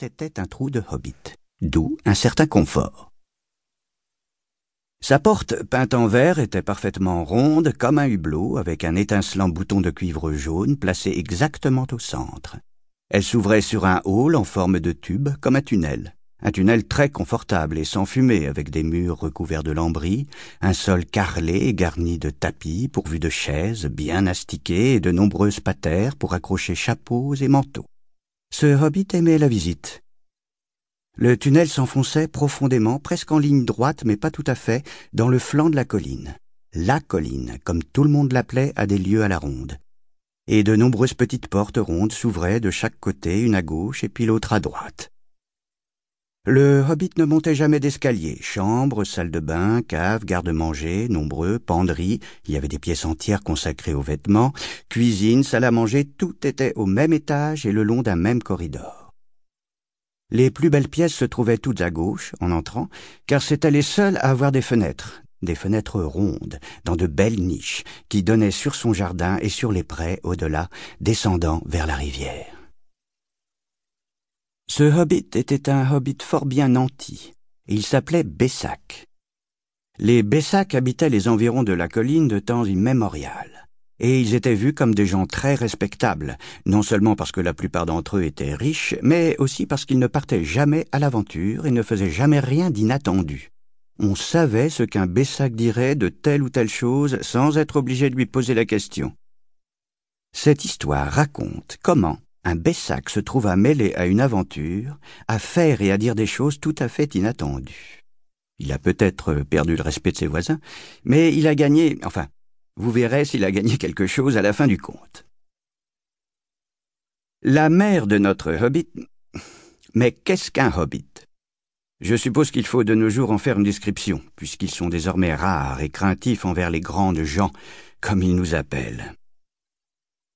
c'était un trou de hobbit, d'où un certain confort. Sa porte, peinte en vert, était parfaitement ronde comme un hublot, avec un étincelant bouton de cuivre jaune placé exactement au centre. Elle s'ouvrait sur un hall en forme de tube, comme un tunnel. Un tunnel très confortable et sans fumée, avec des murs recouverts de lambris, un sol carrelé et garni de tapis pourvus de chaises bien astiquées et de nombreuses patères pour accrocher chapeaux et manteaux. Ce hobbit aimait la visite. Le tunnel s'enfonçait profondément, presque en ligne droite, mais pas tout à fait, dans le flanc de la colline. La colline, comme tout le monde l'appelait, à des lieux à la ronde. Et de nombreuses petites portes rondes s'ouvraient de chaque côté, une à gauche et puis l'autre à droite. Le hobbit ne montait jamais d'escalier. Chambre, salle de bain, cave, garde-manger, nombreux, penderies, il y avait des pièces entières consacrées aux vêtements, cuisine, salle à manger, tout était au même étage et le long d'un même corridor. Les plus belles pièces se trouvaient toutes à gauche, en entrant, car c'étaient les seules à avoir des fenêtres, des fenêtres rondes, dans de belles niches, qui donnaient sur son jardin et sur les prés au-delà, descendant vers la rivière. Ce hobbit était un hobbit fort bien nanti. Il s'appelait Bessac. Les Bessac habitaient les environs de la colline de temps immémorial. Et ils étaient vus comme des gens très respectables, non seulement parce que la plupart d'entre eux étaient riches, mais aussi parce qu'ils ne partaient jamais à l'aventure et ne faisaient jamais rien d'inattendu. On savait ce qu'un Bessac dirait de telle ou telle chose sans être obligé de lui poser la question. Cette histoire raconte comment, un Bessac se trouva mêlé à une aventure, à faire et à dire des choses tout à fait inattendues. Il a peut-être perdu le respect de ses voisins, mais il a gagné, enfin, vous verrez s'il a gagné quelque chose à la fin du conte. La mère de notre hobbit. Mais qu'est-ce qu'un hobbit? Je suppose qu'il faut de nos jours en faire une description, puisqu'ils sont désormais rares et craintifs envers les grandes gens, comme ils nous appellent.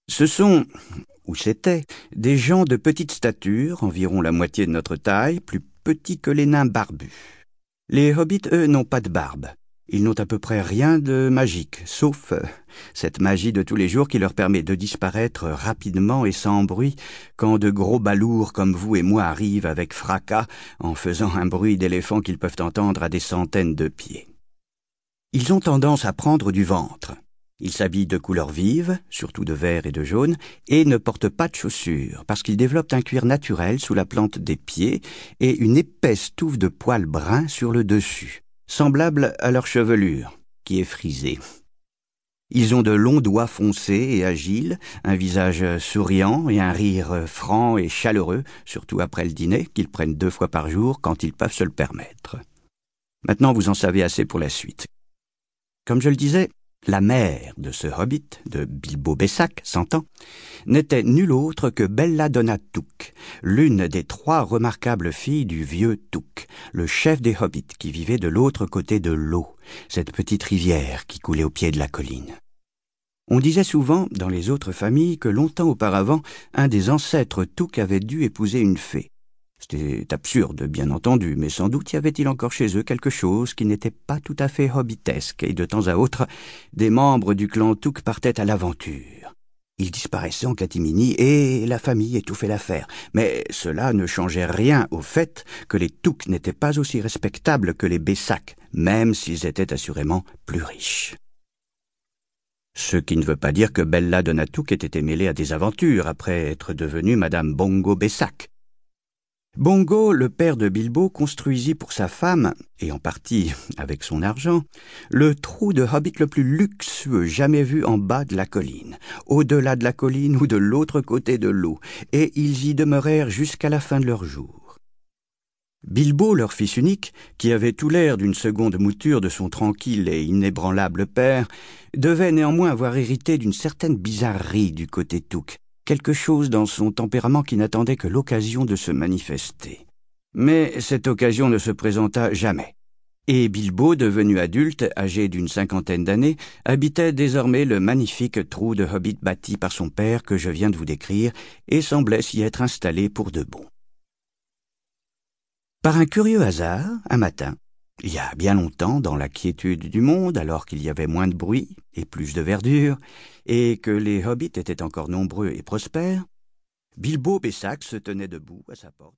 Ce sont, où c'étaient des gens de petite stature, environ la moitié de notre taille, plus petits que les nains barbus. Les hobbits, eux, n'ont pas de barbe. Ils n'ont à peu près rien de magique, sauf euh, cette magie de tous les jours qui leur permet de disparaître rapidement et sans bruit quand de gros balourds comme vous et moi arrivent avec fracas en faisant un bruit d'éléphant qu'ils peuvent entendre à des centaines de pieds. Ils ont tendance à prendre du ventre. Ils s'habillent de couleurs vives, surtout de vert et de jaune, et ne portent pas de chaussures, parce qu'ils développent un cuir naturel sous la plante des pieds et une épaisse touffe de poils bruns sur le dessus, semblable à leur chevelure, qui est frisée. Ils ont de longs doigts foncés et agiles, un visage souriant et un rire franc et chaleureux, surtout après le dîner, qu'ils prennent deux fois par jour quand ils peuvent se le permettre. Maintenant, vous en savez assez pour la suite. Comme je le disais, la mère de ce hobbit, de Bilbo Bessac, s'entend, n'était nulle autre que Bella Donna l'une des trois remarquables filles du vieux Touk, le chef des hobbits qui vivait de l'autre côté de l'eau, cette petite rivière qui coulait au pied de la colline. On disait souvent, dans les autres familles, que longtemps auparavant, un des ancêtres Touk avait dû épouser une fée. C'était absurde, bien entendu, mais sans doute y avait-il encore chez eux quelque chose qui n'était pas tout à fait hobbitesque, et de temps à autre, des membres du clan Touk partaient à l'aventure. Ils disparaissaient en catimini et la famille étouffait l'affaire. Mais cela ne changeait rien au fait que les Touk n'étaient pas aussi respectables que les Bessac, même s'ils étaient assurément plus riches. Ce qui ne veut pas dire que Bella Donatouk ait été mêlée à des aventures après être devenue Madame Bongo Bessac. Bongo, le père de Bilbo, construisit pour sa femme, et en partie avec son argent, le trou de hobbit le plus luxueux jamais vu en bas de la colline, au-delà de la colline ou de l'autre côté de l'eau, et ils y demeurèrent jusqu'à la fin de leur jour. Bilbo, leur fils unique, qui avait tout l'air d'une seconde mouture de son tranquille et inébranlable père, devait néanmoins avoir hérité d'une certaine bizarrerie du côté Touk, quelque chose dans son tempérament qui n'attendait que l'occasion de se manifester. Mais cette occasion ne se présenta jamais. Et Bilbo, devenu adulte, âgé d'une cinquantaine d'années, habitait désormais le magnifique trou de hobbit bâti par son père que je viens de vous décrire, et semblait s'y être installé pour de bon. Par un curieux hasard, un matin, il y a bien longtemps, dans la quiétude du monde, alors qu'il y avait moins de bruit et plus de verdure, et que les hobbits étaient encore nombreux et prospères, Bilbo Bessac se tenait debout à sa porte.